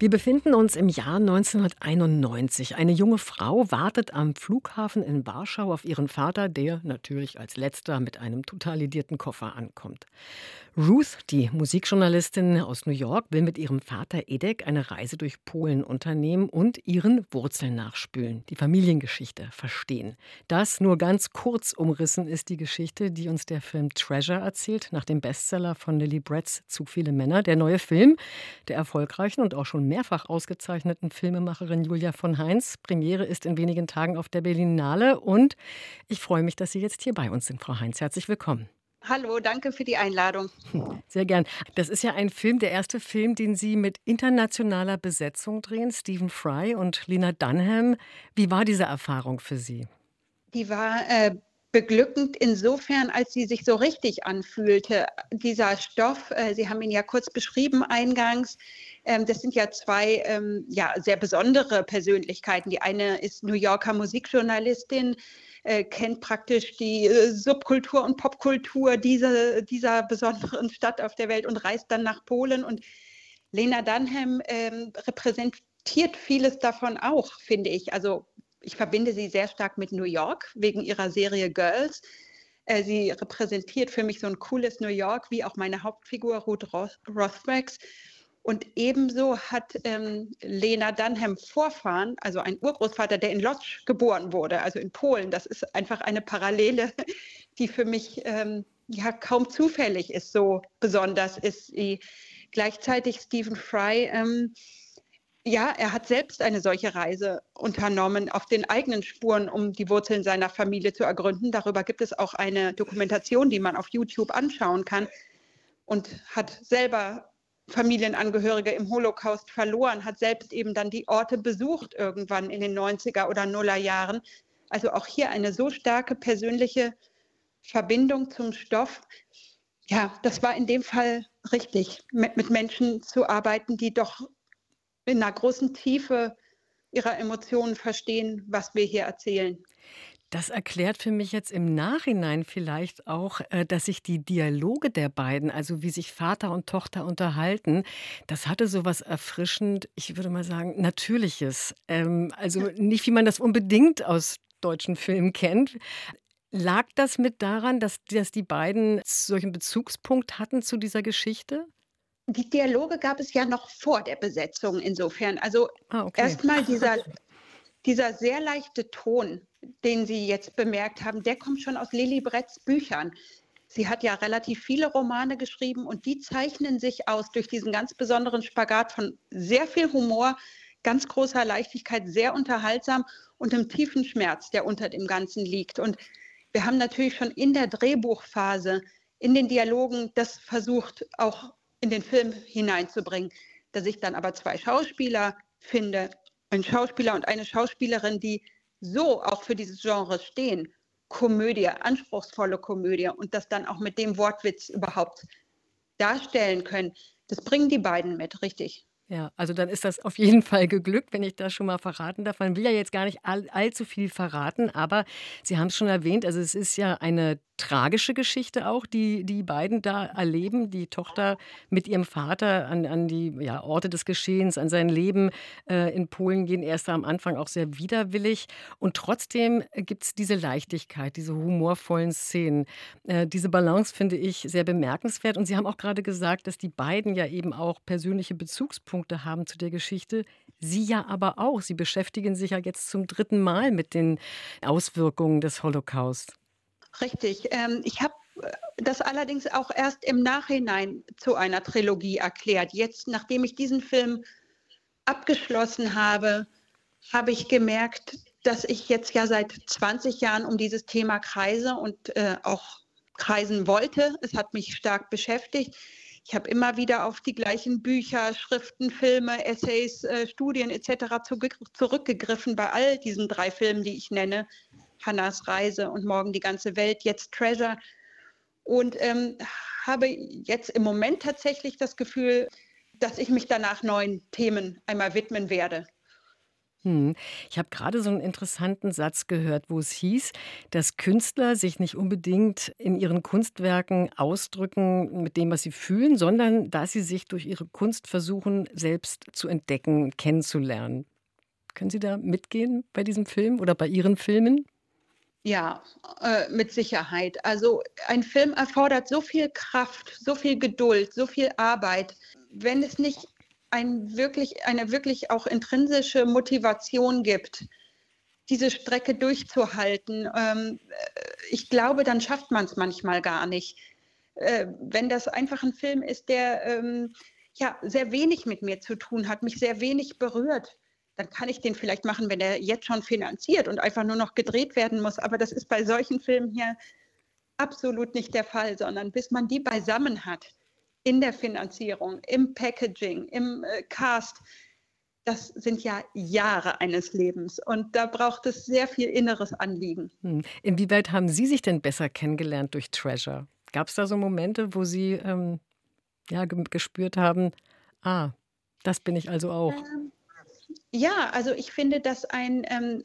Wir befinden uns im Jahr 1991. Eine junge Frau wartet am Flughafen in Warschau auf ihren Vater, der natürlich als letzter mit einem total lidierten Koffer ankommt. Ruth, die Musikjournalistin aus New York, will mit ihrem Vater Edek eine Reise durch Polen unternehmen und ihren Wurzeln nachspülen, die Familiengeschichte verstehen. Das nur ganz kurz umrissen ist die Geschichte, die uns der Film Treasure erzählt, nach dem Bestseller von Lily Bretts Zu viele Männer. Der neue Film der erfolgreichen und auch schon mehrfach ausgezeichneten Filmemacherin Julia von Heinz. Premiere ist in wenigen Tagen auf der Berlinale und ich freue mich, dass Sie jetzt hier bei uns sind, Frau Heinz. Herzlich willkommen. Hallo, danke für die Einladung. Sehr gern. Das ist ja ein Film, der erste Film, den Sie mit internationaler Besetzung drehen. Stephen Fry und Lena Dunham. Wie war diese Erfahrung für Sie? Die war äh, beglückend insofern, als sie sich so richtig anfühlte. Dieser Stoff, äh, Sie haben ihn ja kurz beschrieben eingangs, ähm, das sind ja zwei ähm, ja, sehr besondere Persönlichkeiten. Die eine ist New Yorker Musikjournalistin, äh, kennt praktisch die äh, Subkultur und Popkultur dieser, dieser besonderen Stadt auf der Welt und reist dann nach Polen. Und Lena Dunham ähm, repräsentiert vieles davon auch, finde ich. Also ich verbinde sie sehr stark mit New York wegen ihrer Serie Girls. Äh, sie repräsentiert für mich so ein cooles New York, wie auch meine Hauptfigur Ruth Rothwax. Und ebenso hat ähm, Lena Dunham Vorfahren, also ein Urgroßvater, der in Lodz geboren wurde, also in Polen. Das ist einfach eine Parallele, die für mich ähm, ja kaum zufällig ist, so besonders ist sie. Gleichzeitig Stephen Fry, ähm, ja, er hat selbst eine solche Reise unternommen auf den eigenen Spuren, um die Wurzeln seiner Familie zu ergründen. Darüber gibt es auch eine Dokumentation, die man auf YouTube anschauen kann und hat selber Familienangehörige im Holocaust verloren, hat selbst eben dann die Orte besucht irgendwann in den 90er oder Nuller Jahren. Also auch hier eine so starke persönliche Verbindung zum Stoff. Ja, das war in dem Fall richtig, mit, mit Menschen zu arbeiten, die doch in einer großen Tiefe ihrer Emotionen verstehen, was wir hier erzählen. Das erklärt für mich jetzt im Nachhinein vielleicht auch, äh, dass sich die Dialoge der beiden, also wie sich Vater und Tochter unterhalten, das hatte so was erfrischend, ich würde mal sagen, Natürliches. Ähm, also nicht, wie man das unbedingt aus deutschen Filmen kennt. Lag das mit daran, dass, dass die beiden solchen Bezugspunkt hatten zu dieser Geschichte? Die Dialoge gab es ja noch vor der Besetzung insofern. Also ah, okay. erstmal dieser, dieser sehr leichte Ton, den Sie jetzt bemerkt haben, der kommt schon aus Lili Bretts Büchern. Sie hat ja relativ viele Romane geschrieben und die zeichnen sich aus durch diesen ganz besonderen Spagat von sehr viel Humor, ganz großer Leichtigkeit, sehr unterhaltsam und einem tiefen Schmerz, der unter dem Ganzen liegt. Und wir haben natürlich schon in der Drehbuchphase, in den Dialogen, das versucht auch in den Film hineinzubringen. Dass ich dann aber zwei Schauspieler finde, ein Schauspieler und eine Schauspielerin, die so auch für dieses Genre stehen, Komödie, anspruchsvolle Komödie und das dann auch mit dem Wortwitz überhaupt darstellen können, das bringen die beiden mit, richtig. Ja, also dann ist das auf jeden Fall geglückt, wenn ich das schon mal verraten darf. Man will ja jetzt gar nicht all, allzu viel verraten, aber Sie haben es schon erwähnt, also es ist ja eine tragische Geschichte auch, die die beiden da erleben. Die Tochter mit ihrem Vater an, an die ja, Orte des Geschehens, an sein Leben äh, in Polen gehen erst am Anfang auch sehr widerwillig. Und trotzdem gibt es diese Leichtigkeit, diese humorvollen Szenen. Äh, diese Balance finde ich sehr bemerkenswert. Und Sie haben auch gerade gesagt, dass die beiden ja eben auch persönliche Bezugspunkte haben zu der Geschichte. Sie ja aber auch. Sie beschäftigen sich ja jetzt zum dritten Mal mit den Auswirkungen des Holocaust. Richtig. Ähm, ich habe äh, das allerdings auch erst im Nachhinein zu einer Trilogie erklärt. Jetzt, nachdem ich diesen Film abgeschlossen habe, habe ich gemerkt, dass ich jetzt ja seit 20 Jahren um dieses Thema kreise und äh, auch kreisen wollte. Es hat mich stark beschäftigt. Ich habe immer wieder auf die gleichen Bücher, Schriften, Filme, Essays, äh, Studien etc. Zu, zurückgegriffen bei all diesen drei Filmen, die ich nenne, Hannas Reise und morgen die ganze Welt, jetzt Treasure. Und ähm, habe jetzt im Moment tatsächlich das Gefühl, dass ich mich danach neuen Themen einmal widmen werde. Hm. Ich habe gerade so einen interessanten Satz gehört, wo es hieß, dass Künstler sich nicht unbedingt in ihren Kunstwerken ausdrücken mit dem, was sie fühlen, sondern dass sie sich durch ihre Kunst versuchen, selbst zu entdecken, kennenzulernen. Können Sie da mitgehen bei diesem Film oder bei Ihren Filmen? Ja, äh, mit Sicherheit. Also ein Film erfordert so viel Kraft, so viel Geduld, so viel Arbeit. Wenn es nicht ein wirklich, eine wirklich auch intrinsische Motivation gibt, diese Strecke durchzuhalten, ähm, äh, ich glaube, dann schafft man es manchmal gar nicht. Äh, wenn das einfach ein Film ist, der ähm, ja sehr wenig mit mir zu tun hat, mich sehr wenig berührt, dann kann ich den vielleicht machen, wenn er jetzt schon finanziert und einfach nur noch gedreht werden muss. Aber das ist bei solchen Filmen hier absolut nicht der Fall, sondern bis man die beisammen hat, in der Finanzierung, im Packaging, im äh, Cast. Das sind ja Jahre eines Lebens und da braucht es sehr viel inneres Anliegen. Hm. Inwieweit haben Sie sich denn besser kennengelernt durch Treasure? Gab es da so Momente, wo Sie ähm, ja, gespürt haben, ah, das bin ich also auch? Ähm, ja, also ich finde, dass ein, ähm,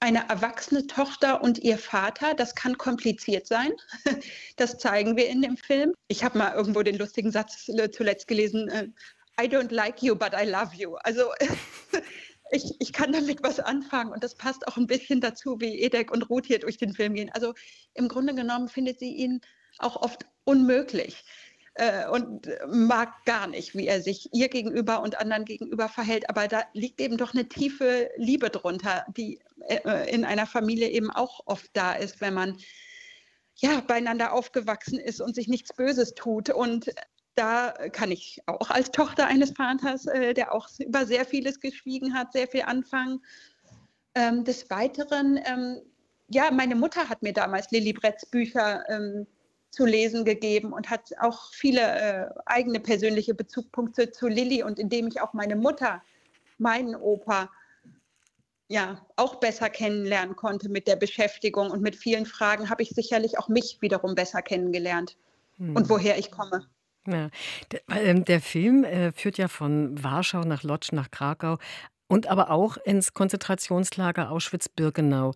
eine erwachsene Tochter und ihr Vater, das kann kompliziert sein. Das zeigen wir in dem Film. Ich habe mal irgendwo den lustigen Satz zuletzt gelesen, äh, I don't like you, but I love you. Also ich, ich kann damit was anfangen und das passt auch ein bisschen dazu, wie Edek und Ruth hier durch den Film gehen. Also im Grunde genommen findet sie ihn auch oft unmöglich äh, und mag gar nicht, wie er sich ihr gegenüber und anderen gegenüber verhält. Aber da liegt eben doch eine tiefe Liebe drunter, die äh, in einer Familie eben auch oft da ist, wenn man ja beieinander aufgewachsen ist und sich nichts Böses tut. Und da kann ich auch als Tochter eines Vaters, äh, der auch über sehr vieles geschwiegen hat, sehr viel anfangen. Ähm, des Weiteren, ähm, ja, meine Mutter hat mir damals Lilly Bretts Bücher ähm, zu lesen gegeben und hat auch viele äh, eigene persönliche Bezugspunkte zu Lilly und indem ich auch meine Mutter, meinen Opa, ja, auch besser kennenlernen konnte mit der Beschäftigung und mit vielen Fragen, habe ich sicherlich auch mich wiederum besser kennengelernt hm. und woher ich komme. Ja. Der, äh, der Film äh, führt ja von Warschau nach Lodz nach Krakau und aber auch ins Konzentrationslager Auschwitz-Birkenau.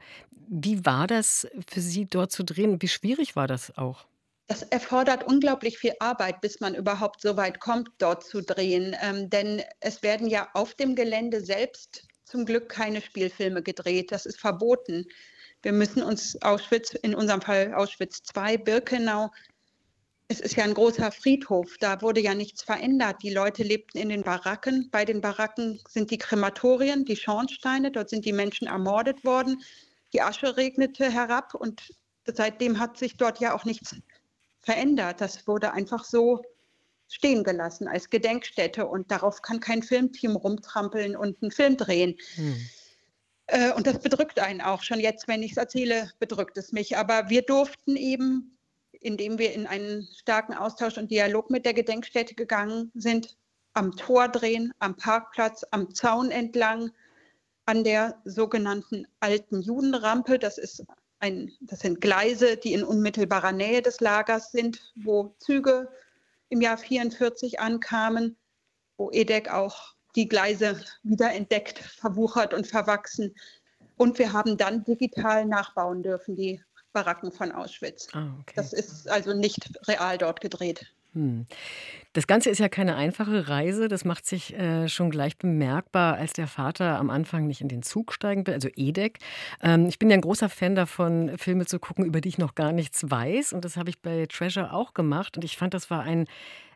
Wie war das für Sie dort zu drehen? Wie schwierig war das auch? Das erfordert unglaublich viel Arbeit, bis man überhaupt so weit kommt, dort zu drehen. Ähm, denn es werden ja auf dem Gelände selbst zum Glück keine Spielfilme gedreht. Das ist verboten. Wir müssen uns Auschwitz, in unserem Fall Auschwitz II, Birkenau, es ist ja ein großer Friedhof, da wurde ja nichts verändert. Die Leute lebten in den Baracken. Bei den Baracken sind die Krematorien, die Schornsteine, dort sind die Menschen ermordet worden. Die Asche regnete herab und seitdem hat sich dort ja auch nichts verändert. Das wurde einfach so stehen gelassen als Gedenkstätte und darauf kann kein Filmteam rumtrampeln und einen Film drehen. Hm. Äh, und das bedrückt einen auch. Schon jetzt, wenn ich es erzähle, bedrückt es mich. Aber wir durften eben, indem wir in einen starken Austausch und Dialog mit der Gedenkstätte gegangen sind, am Tor drehen, am Parkplatz, am Zaun entlang, an der sogenannten alten Judenrampe. Das ist ein, das sind Gleise, die in unmittelbarer Nähe des Lagers sind, wo Züge im Jahr 44 ankamen, wo EDEC auch die Gleise wiederentdeckt, verwuchert und verwachsen. Und wir haben dann digital nachbauen dürfen, die Baracken von Auschwitz. Ah, okay. Das ist also nicht real dort gedreht. Hm. Das Ganze ist ja keine einfache Reise. Das macht sich äh, schon gleich bemerkbar, als der Vater am Anfang nicht in den Zug steigen will, also Edek. Ähm, ich bin ja ein großer Fan davon, Filme zu gucken, über die ich noch gar nichts weiß. Und das habe ich bei Treasure auch gemacht. Und ich fand, das war ein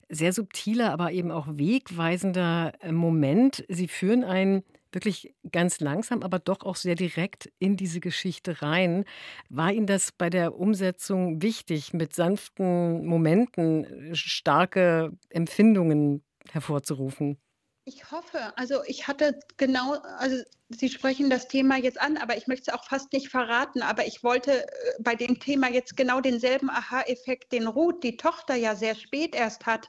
sehr subtiler, aber eben auch wegweisender äh, Moment. Sie führen einen wirklich ganz langsam, aber doch auch sehr direkt in diese Geschichte rein. War Ihnen das bei der Umsetzung wichtig, mit sanften Momenten äh, starke Empfindungen hervorzurufen? Ich hoffe, also ich hatte genau, also Sie sprechen das Thema jetzt an, aber ich möchte es auch fast nicht verraten, aber ich wollte äh, bei dem Thema jetzt genau denselben Aha-Effekt, den Ruth, die Tochter ja sehr spät erst hat.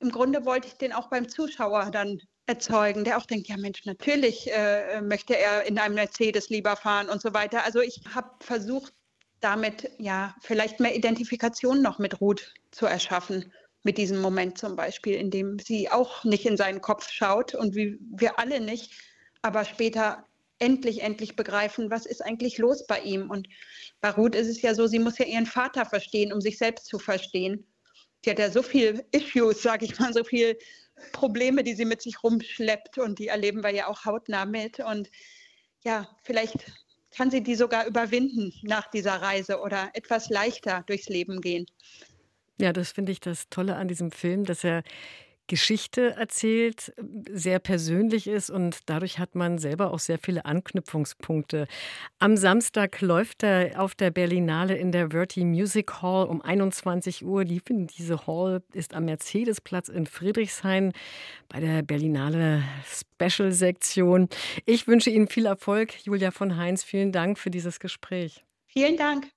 Im Grunde wollte ich den auch beim Zuschauer dann erzeugen, der auch denkt, ja Mensch, natürlich äh, möchte er in einem Mercedes lieber fahren und so weiter. Also ich habe versucht, damit ja vielleicht mehr Identifikation noch mit Ruth zu erschaffen, mit diesem Moment zum Beispiel, in dem sie auch nicht in seinen Kopf schaut und wie wir alle nicht, aber später endlich, endlich begreifen, was ist eigentlich los bei ihm. Und bei Ruth ist es ja so, sie muss ja ihren Vater verstehen, um sich selbst zu verstehen. Sie hat ja so viel Issues, sage ich mal, so viel Probleme, die sie mit sich rumschleppt und die erleben wir ja auch hautnah mit. Und ja, vielleicht kann sie die sogar überwinden nach dieser Reise oder etwas leichter durchs Leben gehen. Ja, das finde ich das Tolle an diesem Film, dass er Geschichte erzählt, sehr persönlich ist und dadurch hat man selber auch sehr viele Anknüpfungspunkte. Am Samstag läuft er auf der Berlinale in der Verti Music Hall um 21 Uhr. Die, diese Hall ist am Mercedesplatz in Friedrichshain bei der Berlinale Special Sektion. Ich wünsche Ihnen viel Erfolg, Julia von Heinz. Vielen Dank für dieses Gespräch. Vielen Dank.